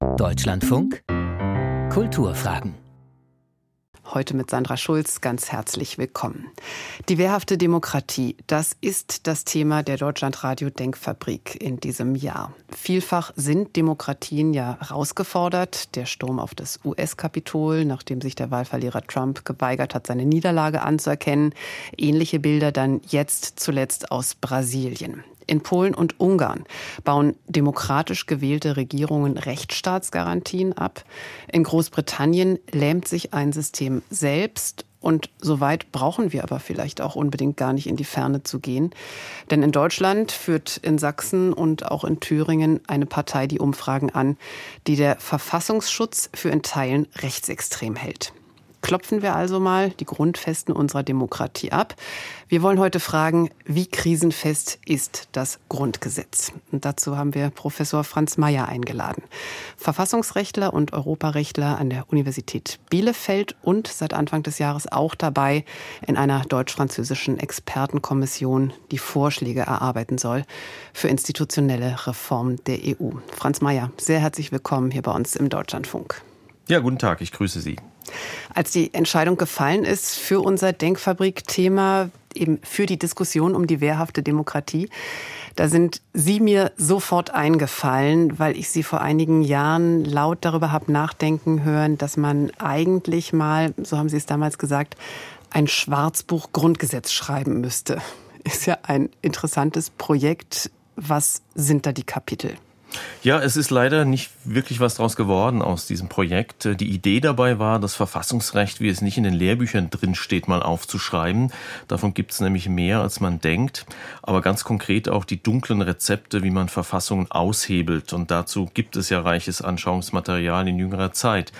Deutschlandfunk Kulturfragen Heute mit Sandra Schulz ganz herzlich willkommen. Die wehrhafte Demokratie, das ist das Thema der Deutschlandradio Denkfabrik in diesem Jahr. Vielfach sind Demokratien ja herausgefordert. Der Sturm auf das US-Kapitol, nachdem sich der Wahlverlierer Trump geweigert hat, seine Niederlage anzuerkennen. Ähnliche Bilder dann jetzt zuletzt aus Brasilien. In Polen und Ungarn bauen demokratisch gewählte Regierungen Rechtsstaatsgarantien ab. In Großbritannien lähmt sich ein System selbst. Und so weit brauchen wir aber vielleicht auch unbedingt gar nicht in die Ferne zu gehen. Denn in Deutschland führt in Sachsen und auch in Thüringen eine Partei die Umfragen an, die der Verfassungsschutz für in Teilen rechtsextrem hält klopfen wir also mal die Grundfesten unserer Demokratie ab. Wir wollen heute fragen, wie krisenfest ist das Grundgesetz? Und dazu haben wir Professor Franz Mayer eingeladen. Verfassungsrechtler und Europarechtler an der Universität Bielefeld und seit Anfang des Jahres auch dabei in einer deutsch-französischen Expertenkommission, die Vorschläge erarbeiten soll für institutionelle Reform der EU. Franz Mayer, sehr herzlich willkommen hier bei uns im Deutschlandfunk. Ja, guten Tag, ich grüße Sie. Als die Entscheidung gefallen ist für unser Denkfabrik-Thema, eben für die Diskussion um die wehrhafte Demokratie, da sind Sie mir sofort eingefallen, weil ich Sie vor einigen Jahren laut darüber habe nachdenken hören, dass man eigentlich mal, so haben Sie es damals gesagt, ein Schwarzbuch Grundgesetz schreiben müsste. Ist ja ein interessantes Projekt. Was sind da die Kapitel? Ja, es ist leider nicht wirklich was draus geworden aus diesem Projekt. Die Idee dabei war, das Verfassungsrecht, wie es nicht in den Lehrbüchern drin steht, mal aufzuschreiben. Davon gibt es nämlich mehr, als man denkt. Aber ganz konkret auch die dunklen Rezepte, wie man Verfassungen aushebelt. Und dazu gibt es ja reiches Anschauungsmaterial in jüngerer Zeit.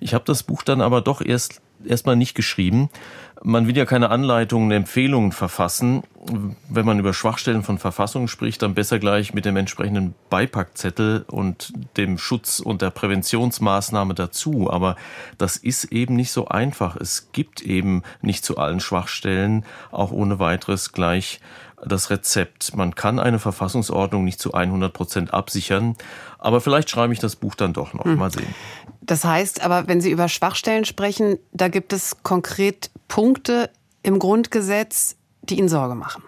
Ich habe das Buch dann aber doch erst erstmal nicht geschrieben. Man will ja keine Anleitungen, Empfehlungen verfassen. Wenn man über Schwachstellen von Verfassungen spricht, dann besser gleich mit dem entsprechenden Beipackzettel und dem Schutz und der Präventionsmaßnahme dazu. Aber das ist eben nicht so einfach. Es gibt eben nicht zu allen Schwachstellen auch ohne weiteres gleich das Rezept. Man kann eine Verfassungsordnung nicht zu 100 Prozent absichern, aber vielleicht schreibe ich das Buch dann doch noch. Hm. Mal sehen. Das heißt aber, wenn Sie über Schwachstellen sprechen, da gibt es konkret Punkte im Grundgesetz, die Ihnen Sorge machen.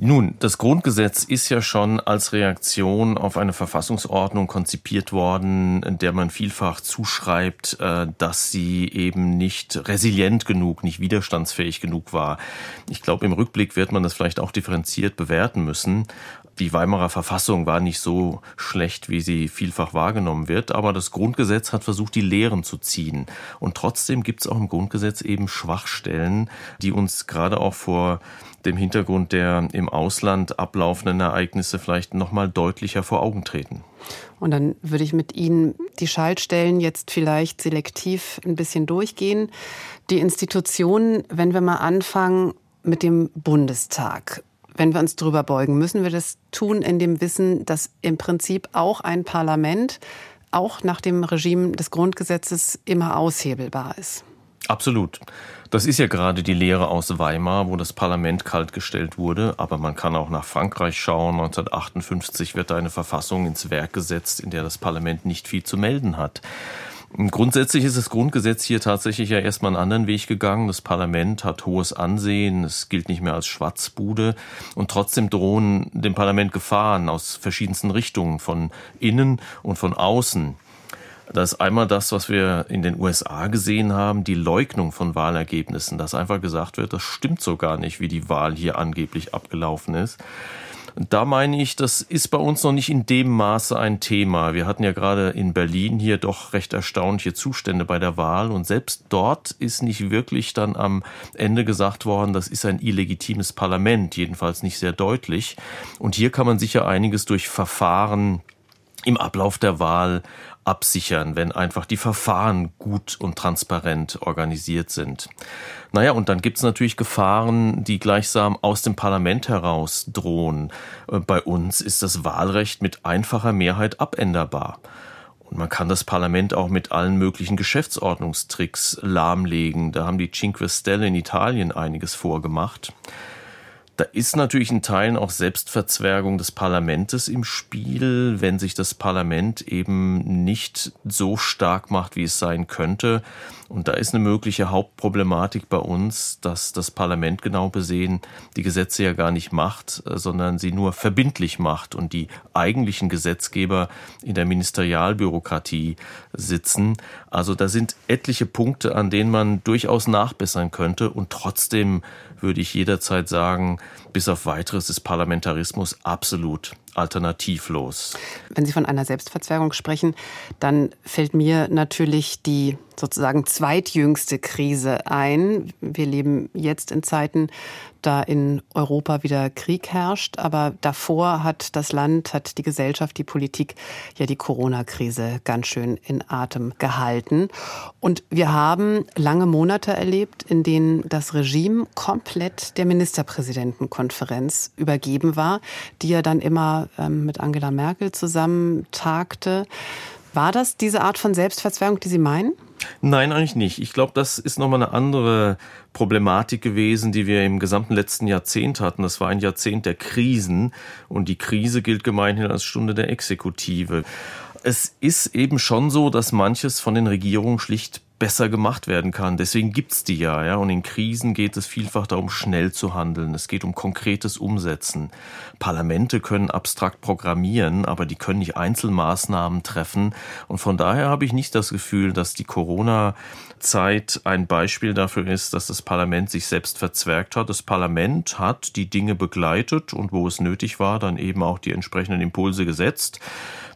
Nun, das Grundgesetz ist ja schon als Reaktion auf eine Verfassungsordnung konzipiert worden, der man vielfach zuschreibt, äh, dass sie eben nicht resilient genug, nicht widerstandsfähig genug war. Ich glaube, im Rückblick wird man das vielleicht auch differenziert bewerten müssen. Die Weimarer Verfassung war nicht so schlecht, wie sie vielfach wahrgenommen wird, aber das Grundgesetz hat versucht, die Lehren zu ziehen. Und trotzdem gibt es auch im Grundgesetz eben Schwachstellen, die uns gerade auch vor dem Hintergrund der im Ausland ablaufenden Ereignisse vielleicht noch mal deutlicher vor Augen treten. Und dann würde ich mit Ihnen die Schaltstellen jetzt vielleicht selektiv ein bisschen durchgehen. Die Institutionen, wenn wir mal anfangen mit dem Bundestag. Wenn wir uns drüber beugen, müssen wir das tun in dem Wissen, dass im Prinzip auch ein Parlament auch nach dem Regime des Grundgesetzes immer aushebelbar ist. Absolut. Das ist ja gerade die Lehre aus Weimar, wo das Parlament kaltgestellt wurde. Aber man kann auch nach Frankreich schauen. 1958 wird eine Verfassung ins Werk gesetzt, in der das Parlament nicht viel zu melden hat. Grundsätzlich ist das Grundgesetz hier tatsächlich ja erstmal einen anderen Weg gegangen. Das Parlament hat hohes Ansehen, es gilt nicht mehr als Schwatzbude und trotzdem drohen dem Parlament Gefahren aus verschiedensten Richtungen, von innen und von außen. Das ist einmal das, was wir in den USA gesehen haben, die Leugnung von Wahlergebnissen, dass einfach gesagt wird, das stimmt so gar nicht, wie die Wahl hier angeblich abgelaufen ist. Und da meine ich, das ist bei uns noch nicht in dem Maße ein Thema. Wir hatten ja gerade in Berlin hier doch recht erstaunliche Zustände bei der Wahl und selbst dort ist nicht wirklich dann am Ende gesagt worden, das ist ein illegitimes Parlament, jedenfalls nicht sehr deutlich. Und hier kann man sicher einiges durch Verfahren im Ablauf der Wahl absichern, wenn einfach die Verfahren gut und transparent organisiert sind. Naja, und dann gibt's natürlich Gefahren, die gleichsam aus dem Parlament heraus drohen. Äh, bei uns ist das Wahlrecht mit einfacher Mehrheit abänderbar. Und man kann das Parlament auch mit allen möglichen Geschäftsordnungstricks lahmlegen. Da haben die Cinque Stelle in Italien einiges vorgemacht. Da ist natürlich in Teilen auch Selbstverzwergung des Parlaments im Spiel, wenn sich das Parlament eben nicht so stark macht, wie es sein könnte. Und da ist eine mögliche Hauptproblematik bei uns, dass das Parlament genau besehen die Gesetze ja gar nicht macht, sondern sie nur verbindlich macht und die eigentlichen Gesetzgeber in der Ministerialbürokratie sitzen. Also da sind etliche Punkte, an denen man durchaus nachbessern könnte und trotzdem würde ich jederzeit sagen, bis auf weiteres ist Parlamentarismus absolut alternativlos. Wenn Sie von einer Selbstverzwergung sprechen, dann fällt mir natürlich die sozusagen zweitjüngste Krise ein. Wir leben jetzt in Zeiten, da in Europa wieder Krieg herrscht, aber davor hat das Land, hat die Gesellschaft, die Politik ja die Corona-Krise ganz schön in Atem gehalten. Und wir haben lange Monate erlebt, in denen das Regime komplett der Ministerpräsidentenkonferenz übergeben war, die ja dann immer ähm, mit Angela Merkel zusammen tagte. War das diese Art von Selbstverzwergung, die Sie meinen? Nein, eigentlich nicht. Ich glaube, das ist nochmal eine andere Problematik gewesen, die wir im gesamten letzten Jahrzehnt hatten. Das war ein Jahrzehnt der Krisen und die Krise gilt gemeinhin als Stunde der Exekutive. Es ist eben schon so, dass manches von den Regierungen schlicht besser gemacht werden kann. Deswegen gibt's die ja, ja. Und in Krisen geht es vielfach darum, schnell zu handeln. Es geht um konkretes Umsetzen. Parlamente können abstrakt programmieren, aber die können nicht Einzelmaßnahmen treffen. Und von daher habe ich nicht das Gefühl, dass die Corona-Zeit ein Beispiel dafür ist, dass das Parlament sich selbst verzwergt hat. Das Parlament hat die Dinge begleitet und wo es nötig war, dann eben auch die entsprechenden Impulse gesetzt.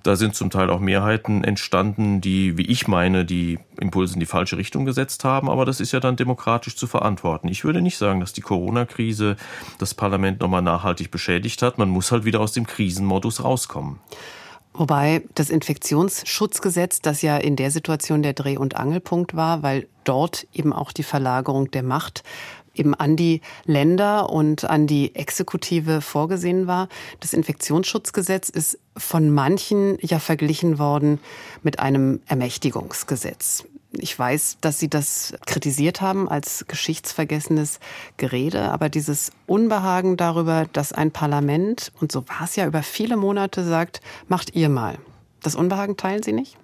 Da sind zum Teil auch Mehrheiten entstanden, die, wie ich meine, die Impulse in die falsche Richtung gesetzt haben. Aber das ist ja dann demokratisch zu verantworten. Ich würde nicht sagen, dass die Corona-Krise das Parlament nochmal nachhaltig beschädigt hat. Man muss halt wieder aus dem Krisenmodus rauskommen. Wobei das Infektionsschutzgesetz, das ja in der Situation der Dreh- und Angelpunkt war, weil dort eben auch die Verlagerung der Macht eben an die Länder und an die Exekutive vorgesehen war. Das Infektionsschutzgesetz ist von manchen ja verglichen worden mit einem Ermächtigungsgesetz. Ich weiß, dass Sie das kritisiert haben als geschichtsvergessenes Gerede, aber dieses Unbehagen darüber, dass ein Parlament, und so war es ja über viele Monate, sagt, macht ihr mal. Das Unbehagen teilen Sie nicht?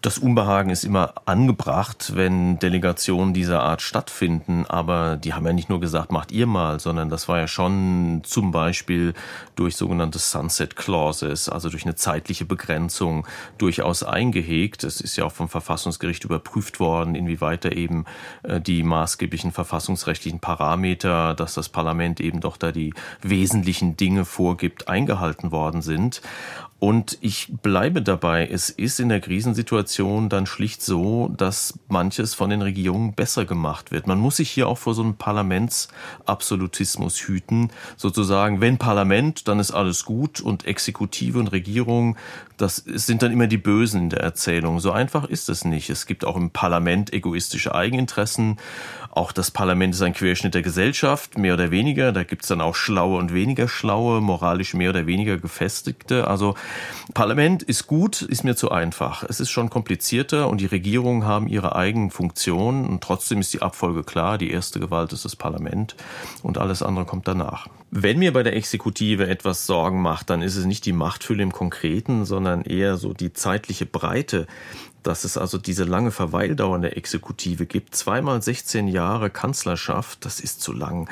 Das Unbehagen ist immer angebracht, wenn Delegationen dieser Art stattfinden. Aber die haben ja nicht nur gesagt, macht ihr mal, sondern das war ja schon zum Beispiel durch sogenannte Sunset Clauses, also durch eine zeitliche Begrenzung durchaus eingehegt. Es ist ja auch vom Verfassungsgericht überprüft worden, inwieweit da eben äh, die maßgeblichen verfassungsrechtlichen Parameter, dass das Parlament eben doch da die wesentlichen Dinge vorgibt, eingehalten worden sind. Und ich bleibe dabei, es ist in der Krisensituation dann schlicht so, dass manches von den Regierungen besser gemacht wird. Man muss sich hier auch vor so einem Parlamentsabsolutismus hüten, sozusagen, wenn Parlament, dann ist alles gut und Exekutive und Regierung, das sind dann immer die Bösen in der Erzählung. So einfach ist es nicht. Es gibt auch im Parlament egoistische Eigeninteressen. Auch das Parlament ist ein Querschnitt der Gesellschaft, mehr oder weniger. Da gibt es dann auch schlaue und weniger schlaue, moralisch mehr oder weniger gefestigte. Also Parlament ist gut, ist mir zu einfach. Es ist schon komplizierter und die Regierungen haben ihre eigenen Funktionen und trotzdem ist die Abfolge klar. Die erste Gewalt ist das Parlament und alles andere kommt danach. Wenn mir bei der Exekutive etwas Sorgen macht, dann ist es nicht die Machtfülle im Konkreten, sondern eher so die zeitliche Breite dass es also diese lange Verweildauer in der Exekutive gibt. Zweimal 16 Jahre Kanzlerschaft, das ist zu lang.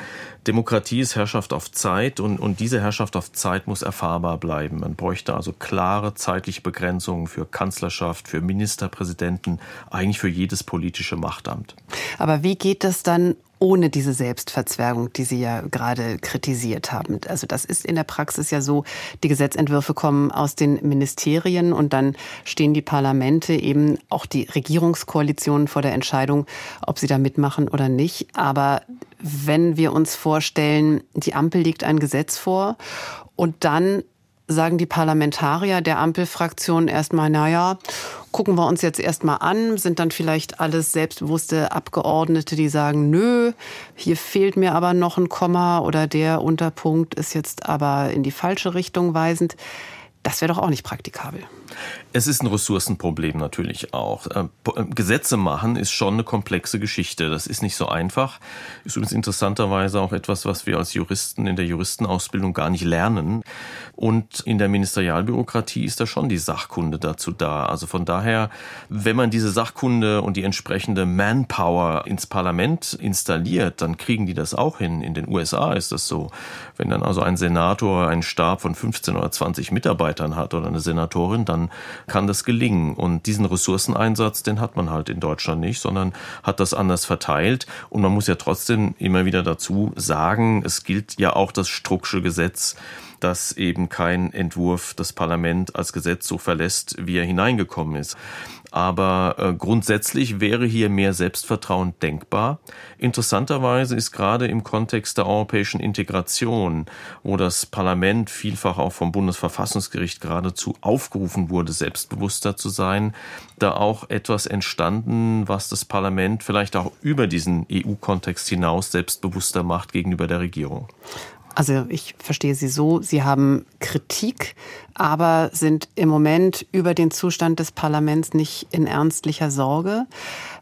Demokratie ist Herrschaft auf Zeit und, und diese Herrschaft auf Zeit muss erfahrbar bleiben. Man bräuchte also klare zeitliche Begrenzungen für Kanzlerschaft, für Ministerpräsidenten, eigentlich für jedes politische Machtamt. Aber wie geht das dann ohne diese Selbstverzwergung, die Sie ja gerade kritisiert haben. Also das ist in der Praxis ja so, die Gesetzentwürfe kommen aus den Ministerien und dann stehen die Parlamente, eben auch die Regierungskoalitionen vor der Entscheidung, ob sie da mitmachen oder nicht. Aber wenn wir uns vorstellen, die Ampel legt ein Gesetz vor und dann sagen die Parlamentarier der Ampelfraktion erstmal, naja, gucken wir uns jetzt erstmal an, sind dann vielleicht alles selbstbewusste Abgeordnete, die sagen, nö, hier fehlt mir aber noch ein Komma oder der Unterpunkt ist jetzt aber in die falsche Richtung weisend. Das wäre doch auch nicht praktikabel. Es ist ein Ressourcenproblem natürlich auch. Äh, äh, Gesetze machen ist schon eine komplexe Geschichte. Das ist nicht so einfach. Ist übrigens interessanterweise auch etwas, was wir als Juristen in der Juristenausbildung gar nicht lernen. Und in der Ministerialbürokratie ist da schon die Sachkunde dazu da. Also von daher, wenn man diese Sachkunde und die entsprechende Manpower ins Parlament installiert, dann kriegen die das auch hin. In den USA ist das so. Wenn dann also ein Senator einen Stab von 15 oder 20 Mitarbeitern hat oder eine Senatorin, dann kann das gelingen. Und diesen Ressourceneinsatz, den hat man halt in Deutschland nicht, sondern hat das anders verteilt. Und man muss ja trotzdem immer wieder dazu sagen, es gilt ja auch das Strucksche Gesetz, dass eben kein Entwurf das Parlament als Gesetz so verlässt, wie er hineingekommen ist. Aber äh, grundsätzlich wäre hier mehr Selbstvertrauen denkbar. Interessanterweise ist gerade im Kontext der europäischen Integration, wo das Parlament vielfach auch vom Bundesverfassungsgericht geradezu aufgerufen wurde, selbstbewusster zu sein, da auch etwas entstanden, was das Parlament vielleicht auch über diesen EU-Kontext hinaus selbstbewusster macht gegenüber der Regierung. Also ich verstehe Sie so, Sie haben Kritik, aber sind im Moment über den Zustand des Parlaments nicht in ernstlicher Sorge.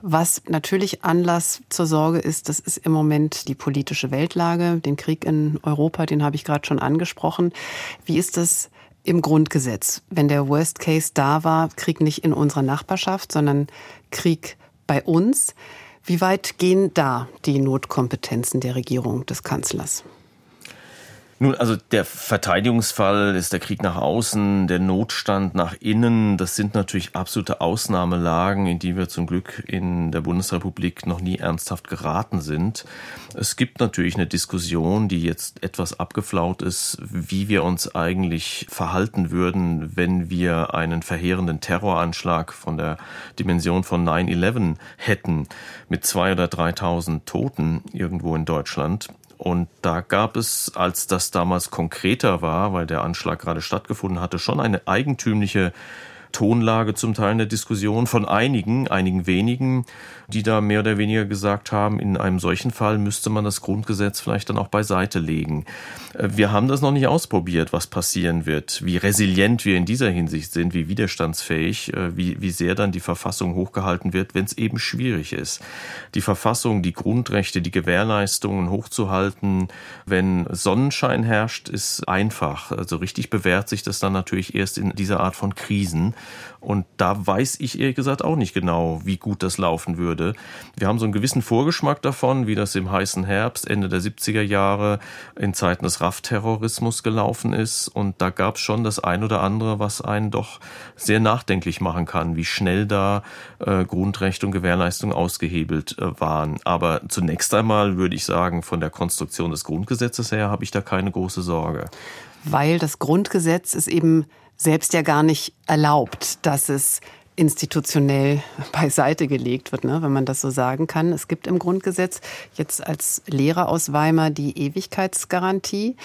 Was natürlich Anlass zur Sorge ist, das ist im Moment die politische Weltlage, den Krieg in Europa, den habe ich gerade schon angesprochen. Wie ist es im Grundgesetz, wenn der Worst Case da war, Krieg nicht in unserer Nachbarschaft, sondern Krieg bei uns? Wie weit gehen da die Notkompetenzen der Regierung des Kanzlers? Nun, also der Verteidigungsfall ist der Krieg nach außen, der Notstand nach innen. Das sind natürlich absolute Ausnahmelagen, in die wir zum Glück in der Bundesrepublik noch nie ernsthaft geraten sind. Es gibt natürlich eine Diskussion, die jetzt etwas abgeflaut ist, wie wir uns eigentlich verhalten würden, wenn wir einen verheerenden Terroranschlag von der Dimension von 9-11 hätten mit zwei oder 3.000 Toten irgendwo in Deutschland. Und da gab es, als das damals konkreter war, weil der Anschlag gerade stattgefunden hatte, schon eine eigentümliche Tonlage zum Teil in der Diskussion von einigen, einigen wenigen, die da mehr oder weniger gesagt haben, in einem solchen Fall müsste man das Grundgesetz vielleicht dann auch beiseite legen. Äh, wir haben das noch nicht ausprobiert, was passieren wird, wie resilient wir in dieser Hinsicht sind, wie widerstandsfähig, äh, wie, wie sehr dann die Verfassung hochgehalten wird, wenn es eben schwierig ist. Die Verfassung, die Grundrechte, die Gewährleistungen hochzuhalten, wenn Sonnenschein herrscht, ist einfach. Also richtig bewährt sich das dann natürlich erst in dieser Art von Krisen. Und da weiß ich ehrlich gesagt auch nicht genau, wie gut das laufen würde. Wir haben so einen gewissen Vorgeschmack davon, wie das im heißen Herbst, Ende der 70er Jahre, in Zeiten des RAF-Terrorismus gelaufen ist. Und da gab es schon das ein oder andere, was einen doch sehr nachdenklich machen kann, wie schnell da äh, Grundrechte und Gewährleistung ausgehebelt äh, waren. Aber zunächst einmal würde ich sagen, von der Konstruktion des Grundgesetzes her habe ich da keine große Sorge. Weil das Grundgesetz ist eben selbst ja gar nicht erlaubt, dass es institutionell beiseite gelegt wird, ne, wenn man das so sagen kann. Es gibt im Grundgesetz jetzt als Lehrer aus Weimar die Ewigkeitsgarantie.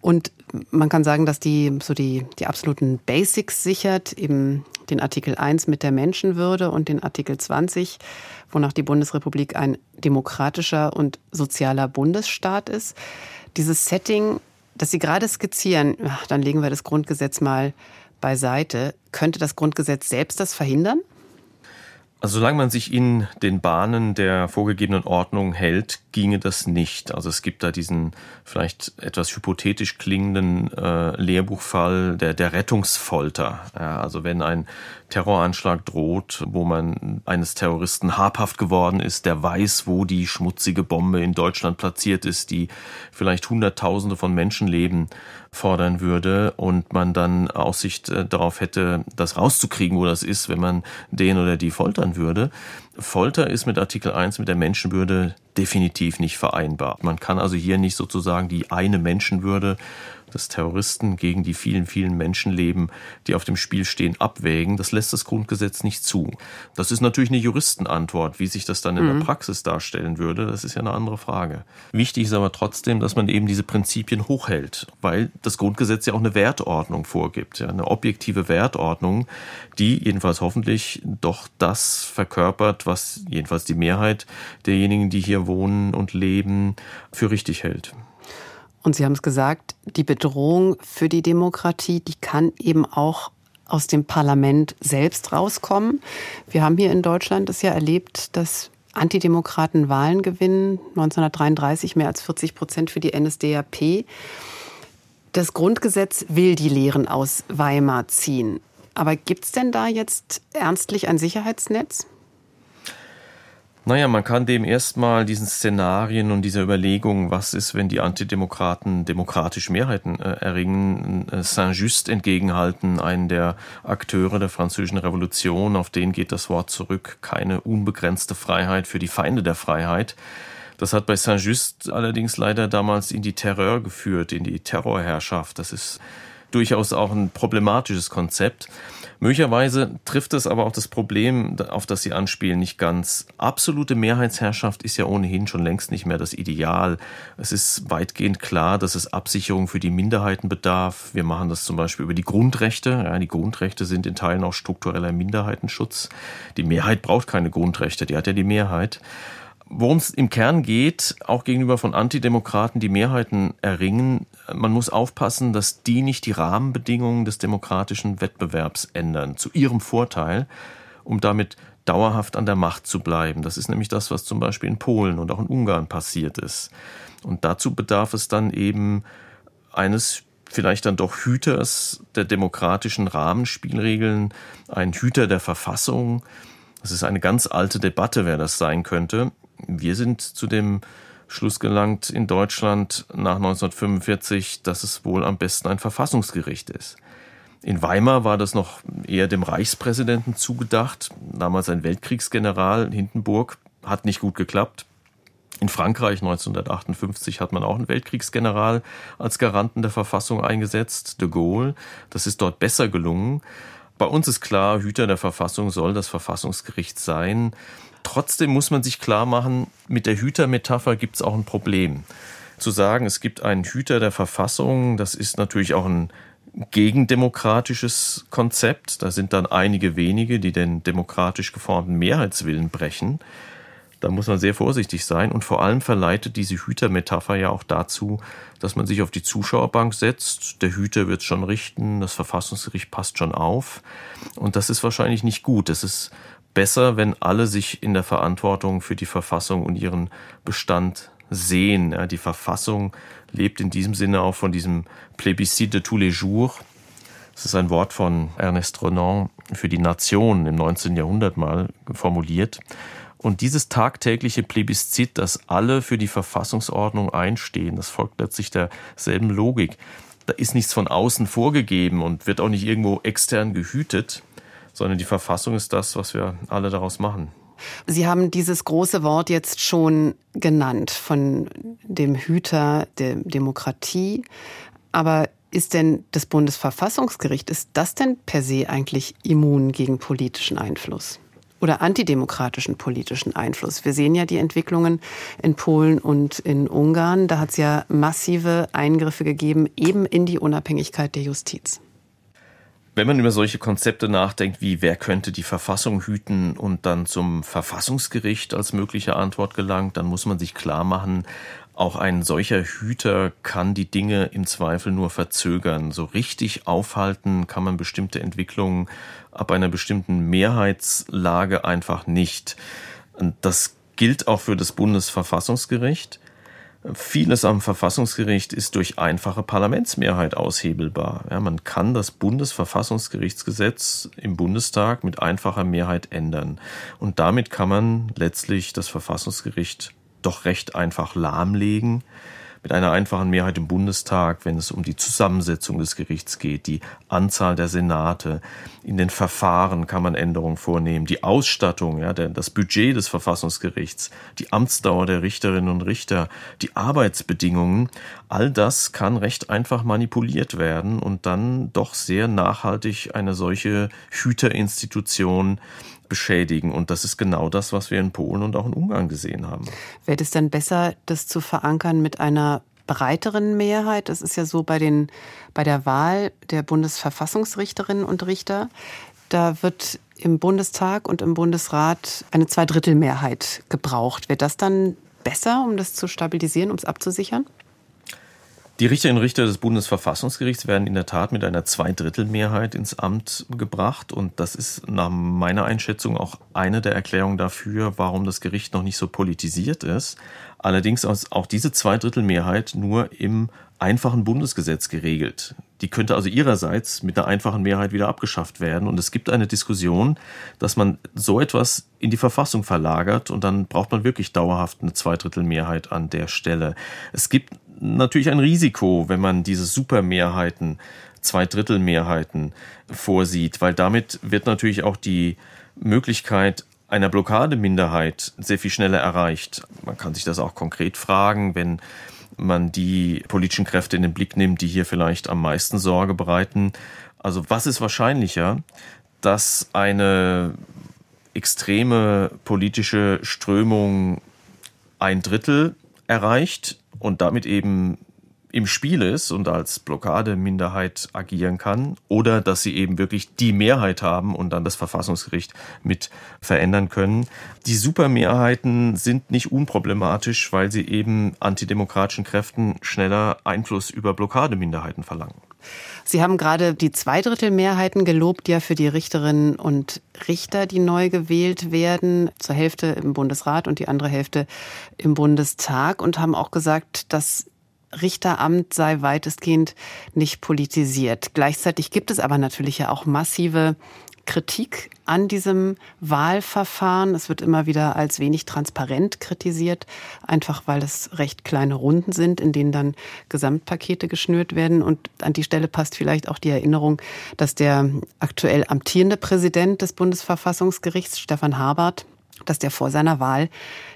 Und man kann sagen, dass die so die, die absoluten Basics sichert, eben den Artikel 1 mit der Menschenwürde und den Artikel 20, wonach die Bundesrepublik ein demokratischer und sozialer Bundesstaat ist. Dieses Setting dass Sie gerade skizzieren, ach, dann legen wir das Grundgesetz mal beiseite. Könnte das Grundgesetz selbst das verhindern? Also solange man sich in den Bahnen der vorgegebenen Ordnung hält, ginge das nicht. Also es gibt da diesen vielleicht etwas hypothetisch klingenden äh, Lehrbuchfall der, der Rettungsfolter. Ja, also wenn ein Terroranschlag droht, wo man eines Terroristen habhaft geworden ist, der weiß, wo die schmutzige Bombe in Deutschland platziert ist, die vielleicht Hunderttausende von Menschenleben fordern würde und man dann Aussicht äh, darauf hätte, das rauszukriegen, wo das ist, wenn man den oder die foltern würde. Folter ist mit Artikel 1 mit der Menschenwürde definitiv nicht vereinbar. Man kann also hier nicht sozusagen die eine Menschenwürde des Terroristen gegen die vielen, vielen Menschenleben, die auf dem Spiel stehen, abwägen. Das lässt das Grundgesetz nicht zu. Das ist natürlich eine Juristenantwort. Wie sich das dann in mhm. der Praxis darstellen würde, das ist ja eine andere Frage. Wichtig ist aber trotzdem, dass man eben diese Prinzipien hochhält, weil das Grundgesetz ja auch eine Wertordnung vorgibt, ja, eine objektive Wertordnung, die jedenfalls hoffentlich doch das verkörpert, was jedenfalls die Mehrheit derjenigen, die hier wohnen und leben, für richtig hält. Und Sie haben es gesagt, die Bedrohung für die Demokratie, die kann eben auch aus dem Parlament selbst rauskommen. Wir haben hier in Deutschland es ja erlebt, dass Antidemokraten Wahlen gewinnen, 1933 mehr als 40 Prozent für die NSDAP. Das Grundgesetz will die Lehren aus Weimar ziehen. Aber gibt es denn da jetzt ernstlich ein Sicherheitsnetz? Naja, man kann dem erstmal diesen Szenarien und dieser Überlegung, was ist, wenn die Antidemokraten demokratische Mehrheiten äh, erringen, äh, Saint-Just entgegenhalten, einen der Akteure der französischen Revolution, auf den geht das Wort zurück, keine unbegrenzte Freiheit für die Feinde der Freiheit. Das hat bei Saint-Just allerdings leider damals in die Terror geführt, in die Terrorherrschaft. Das ist durchaus auch ein problematisches Konzept. Möglicherweise trifft es aber auch das Problem, auf das Sie anspielen, nicht ganz. Absolute Mehrheitsherrschaft ist ja ohnehin schon längst nicht mehr das Ideal. Es ist weitgehend klar, dass es Absicherung für die Minderheiten bedarf. Wir machen das zum Beispiel über die Grundrechte. Ja, die Grundrechte sind in Teilen auch struktureller Minderheitenschutz. Die Mehrheit braucht keine Grundrechte, die hat ja die Mehrheit. Worum es im Kern geht, auch gegenüber von Antidemokraten, die Mehrheiten erringen, man muss aufpassen, dass die nicht die Rahmenbedingungen des demokratischen Wettbewerbs ändern, zu ihrem Vorteil, um damit dauerhaft an der Macht zu bleiben. Das ist nämlich das, was zum Beispiel in Polen und auch in Ungarn passiert ist. Und dazu bedarf es dann eben eines vielleicht dann doch Hüters der demokratischen Rahmenspielregeln, ein Hüter der Verfassung. Das ist eine ganz alte Debatte, wer das sein könnte. Wir sind zu dem Schluss gelangt in Deutschland nach 1945, dass es wohl am besten ein Verfassungsgericht ist. In Weimar war das noch eher dem Reichspräsidenten zugedacht, damals ein Weltkriegsgeneral Hindenburg, hat nicht gut geklappt. In Frankreich 1958 hat man auch einen Weltkriegsgeneral als Garanten der Verfassung eingesetzt, de Gaulle. Das ist dort besser gelungen. Bei uns ist klar, Hüter der Verfassung soll das Verfassungsgericht sein. Trotzdem muss man sich klar machen, mit der Hütermetapher gibt es auch ein Problem. Zu sagen, es gibt einen Hüter der Verfassung, das ist natürlich auch ein gegendemokratisches Konzept. Da sind dann einige wenige, die den demokratisch geformten Mehrheitswillen brechen. Da muss man sehr vorsichtig sein. Und vor allem verleitet diese Hütermetapher ja auch dazu, dass man sich auf die Zuschauerbank setzt. Der Hüter wird schon richten, das Verfassungsgericht passt schon auf. Und das ist wahrscheinlich nicht gut. Das ist besser, wenn alle sich in der Verantwortung für die Verfassung und ihren Bestand sehen. Ja, die Verfassung lebt in diesem Sinne auch von diesem Plébiscite de tous les jours. Das ist ein Wort von Ernest Renan für die Nation im 19. Jahrhundert mal formuliert. Und dieses tagtägliche Plebiszit, dass alle für die Verfassungsordnung einstehen, das folgt letztlich derselben Logik. Da ist nichts von außen vorgegeben und wird auch nicht irgendwo extern gehütet, sondern die Verfassung ist das, was wir alle daraus machen. Sie haben dieses große Wort jetzt schon genannt von dem Hüter der Demokratie. Aber ist denn das Bundesverfassungsgericht, ist das denn per se eigentlich immun gegen politischen Einfluss? Oder antidemokratischen politischen Einfluss. Wir sehen ja die Entwicklungen in Polen und in Ungarn. Da hat es ja massive Eingriffe gegeben, eben in die Unabhängigkeit der Justiz. Wenn man über solche Konzepte nachdenkt, wie wer könnte die Verfassung hüten und dann zum Verfassungsgericht als mögliche Antwort gelangt, dann muss man sich klar machen, auch ein solcher Hüter kann die Dinge im Zweifel nur verzögern. So richtig aufhalten kann man bestimmte Entwicklungen ab einer bestimmten Mehrheitslage einfach nicht. Das gilt auch für das Bundesverfassungsgericht. Vieles am Verfassungsgericht ist durch einfache Parlamentsmehrheit aushebelbar. Ja, man kann das Bundesverfassungsgerichtsgesetz im Bundestag mit einfacher Mehrheit ändern. Und damit kann man letztlich das Verfassungsgericht doch recht einfach lahmlegen mit einer einfachen Mehrheit im Bundestag, wenn es um die Zusammensetzung des Gerichts geht, die Anzahl der Senate. In den Verfahren kann man Änderungen vornehmen, die Ausstattung, ja, das Budget des Verfassungsgerichts, die Amtsdauer der Richterinnen und Richter, die Arbeitsbedingungen. All das kann recht einfach manipuliert werden und dann doch sehr nachhaltig eine solche Hüterinstitution beschädigen. Und das ist genau das, was wir in Polen und auch in Ungarn gesehen haben. Wäre es dann besser, das zu verankern mit einer breiteren Mehrheit? Das ist ja so bei, den, bei der Wahl der Bundesverfassungsrichterinnen und Richter. Da wird im Bundestag und im Bundesrat eine Zweidrittelmehrheit gebraucht. Wäre das dann besser, um das zu stabilisieren, um es abzusichern? Die Richterinnen und Richter des Bundesverfassungsgerichts werden in der Tat mit einer Zweidrittelmehrheit ins Amt gebracht. Und das ist nach meiner Einschätzung auch eine der Erklärungen dafür, warum das Gericht noch nicht so politisiert ist. Allerdings ist auch diese Zweidrittelmehrheit nur im einfachen Bundesgesetz geregelt. Die könnte also ihrerseits mit einer einfachen Mehrheit wieder abgeschafft werden. Und es gibt eine Diskussion, dass man so etwas in die Verfassung verlagert und dann braucht man wirklich dauerhaft eine Zweidrittelmehrheit an der Stelle. Es gibt natürlich ein Risiko, wenn man diese Supermehrheiten, Zweidrittelmehrheiten vorsieht, weil damit wird natürlich auch die Möglichkeit einer Blockademinderheit sehr viel schneller erreicht. Man kann sich das auch konkret fragen, wenn man die politischen Kräfte in den Blick nimmt, die hier vielleicht am meisten Sorge bereiten. Also was ist wahrscheinlicher, dass eine extreme politische Strömung ein Drittel erreicht und damit eben im Spiel ist und als Blockademinderheit agieren kann oder dass sie eben wirklich die Mehrheit haben und dann das Verfassungsgericht mit verändern können. Die Supermehrheiten sind nicht unproblematisch, weil sie eben antidemokratischen Kräften schneller Einfluss über Blockademinderheiten verlangen. Sie haben gerade die Zweidrittelmehrheiten gelobt, ja für die Richterinnen und Richter, die neu gewählt werden, zur Hälfte im Bundesrat und die andere Hälfte im Bundestag und haben auch gesagt, dass Richteramt sei weitestgehend nicht politisiert. Gleichzeitig gibt es aber natürlich ja auch massive Kritik an diesem Wahlverfahren. Es wird immer wieder als wenig transparent kritisiert, einfach weil es recht kleine Runden sind, in denen dann Gesamtpakete geschnürt werden. Und an die Stelle passt vielleicht auch die Erinnerung, dass der aktuell amtierende Präsident des Bundesverfassungsgerichts, Stefan Habert, dass der vor seiner Wahl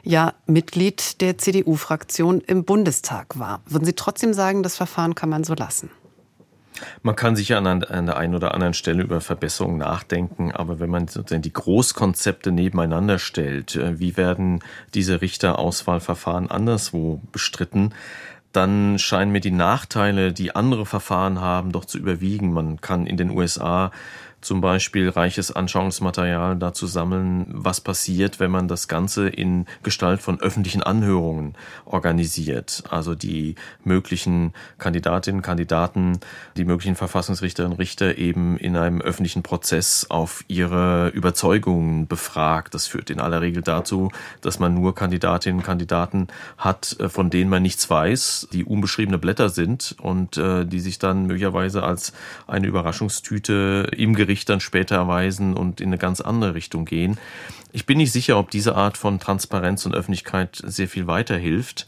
ja Mitglied der CDU-Fraktion im Bundestag war. Würden Sie trotzdem sagen, das Verfahren kann man so lassen? Man kann sicher an, der einen oder anderen Stelle über Verbesserungen nachdenken, aber wenn man sozusagen die Großkonzepte nebeneinander stellt, äh, wie werden diese Richterauswahlverfahren anderswo bestritten, dann scheinen mir die Nachteile, die andere Verfahren haben, doch zu überwiegen. Man kann in den USA zum Beispiel reiches Anschauungsmaterial dazu sammeln, was passiert, wenn man das Ganze in Gestalt von öffentlichen Anhörungen organisiert. Also die möglichen Kandidatinnen, Kandidaten, die möglichen Verfassungsrichterinnen und Richter eben in einem öffentlichen Prozess auf ihre Überzeugungen befragt. Das führt in aller Regel dazu, dass man nur Kandidatinnen und Kandidaten hat, äh, von denen man nichts weiß, die unbeschriebene Blätter sind und äh, die sich dann möglicherweise als eine Überraschungstüte im Gericht Gericht dann später erweisen und in eine ganz andere Richtung gehen. Ich bin nicht sicher, ob diese Art von Transparenz und Öffentlichkeit sehr viel weiterhilft.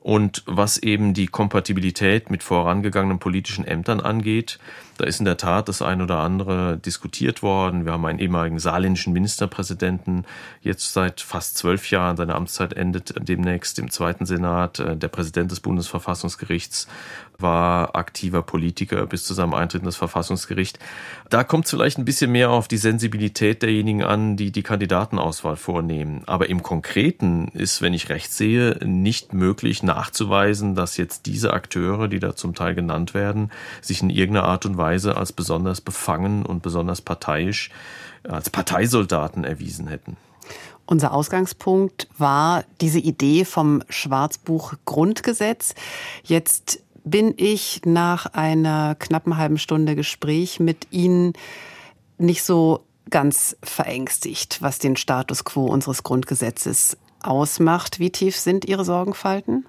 Und was eben die Kompatibilität mit vorangegangenen politischen Ämtern angeht, da ist in der Tat das ein oder andere diskutiert worden. Wir haben einen ehemaligen saarländischen Ministerpräsidenten, jetzt seit fast zwölf Jahren. Seine Amtszeit endet demnächst im zweiten Senat. Äh, der Präsident des Bundesverfassungsgerichts war aktiver Politiker bis zu seinem Eintritt in das Verfassungsgericht. Da kommt es vielleicht ein bisschen mehr auf die Sensibilität derjenigen an, die die Kandidatenauswahl vornehmen. Aber im Konkreten ist, wenn ich recht sehe, nicht möglich nachzuweisen, dass jetzt diese Akteure, die da zum Teil genannt werden, sich in irgendeiner Art und Weise als besonders befangen und besonders parteiisch, als Parteisoldaten erwiesen hätten. Unser Ausgangspunkt war diese Idee vom Schwarzbuch Grundgesetz. Jetzt bin ich nach einer knappen halben Stunde Gespräch mit Ihnen nicht so ganz verängstigt, was den Status quo unseres Grundgesetzes ausmacht. Wie tief sind Ihre Sorgenfalten?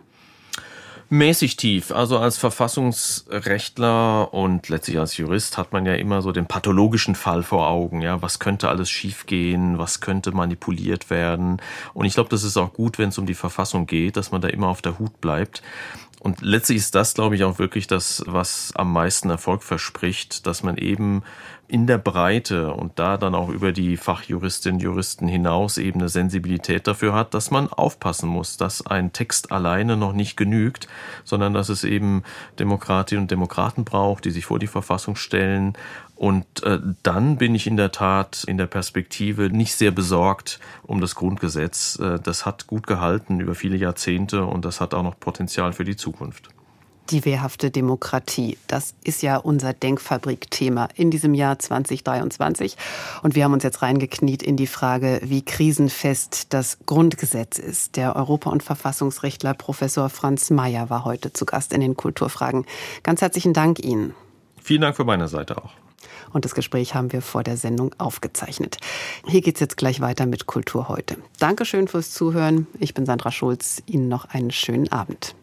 Mäßig tief. Also als Verfassungsrechtler und letztlich als Jurist hat man ja immer so den pathologischen Fall vor Augen. Ja, was könnte alles schiefgehen? Was könnte manipuliert werden? Und ich glaube, das ist auch gut, wenn es um die Verfassung geht, dass man da immer auf der Hut bleibt. Und letztlich ist das, glaube ich, auch wirklich das, was am meisten Erfolg verspricht, dass man eben in der Breite und da dann auch über die Fachjuristinnen und Juristen hinaus eben eine Sensibilität dafür hat, dass man aufpassen muss, dass ein Text alleine noch nicht genügt, sondern dass es eben Demokratinnen und Demokraten braucht, die sich vor die Verfassung stellen. Und äh, dann bin ich in der Tat in der Perspektive nicht sehr besorgt um das Grundgesetz. Äh, das hat gut gehalten über viele Jahrzehnte und das hat auch noch Potenzial für die Zukunft. Die wehrhafte Demokratie, das ist ja unser Denkfabrik-Thema in diesem Jahr 2023. Und wir haben uns jetzt reingekniet in die Frage, wie krisenfest das Grundgesetz ist. Der Europa- und Verfassungsrechtler Professor Franz Mayer war heute zu Gast in den Kulturfragen. Ganz herzlichen Dank Ihnen. Vielen Dank für meine Seite auch. Und das Gespräch haben wir vor der Sendung aufgezeichnet. Hier geht es jetzt gleich weiter mit Kultur heute. Dankeschön fürs Zuhören. Ich bin Sandra Schulz. Ihnen noch einen schönen Abend.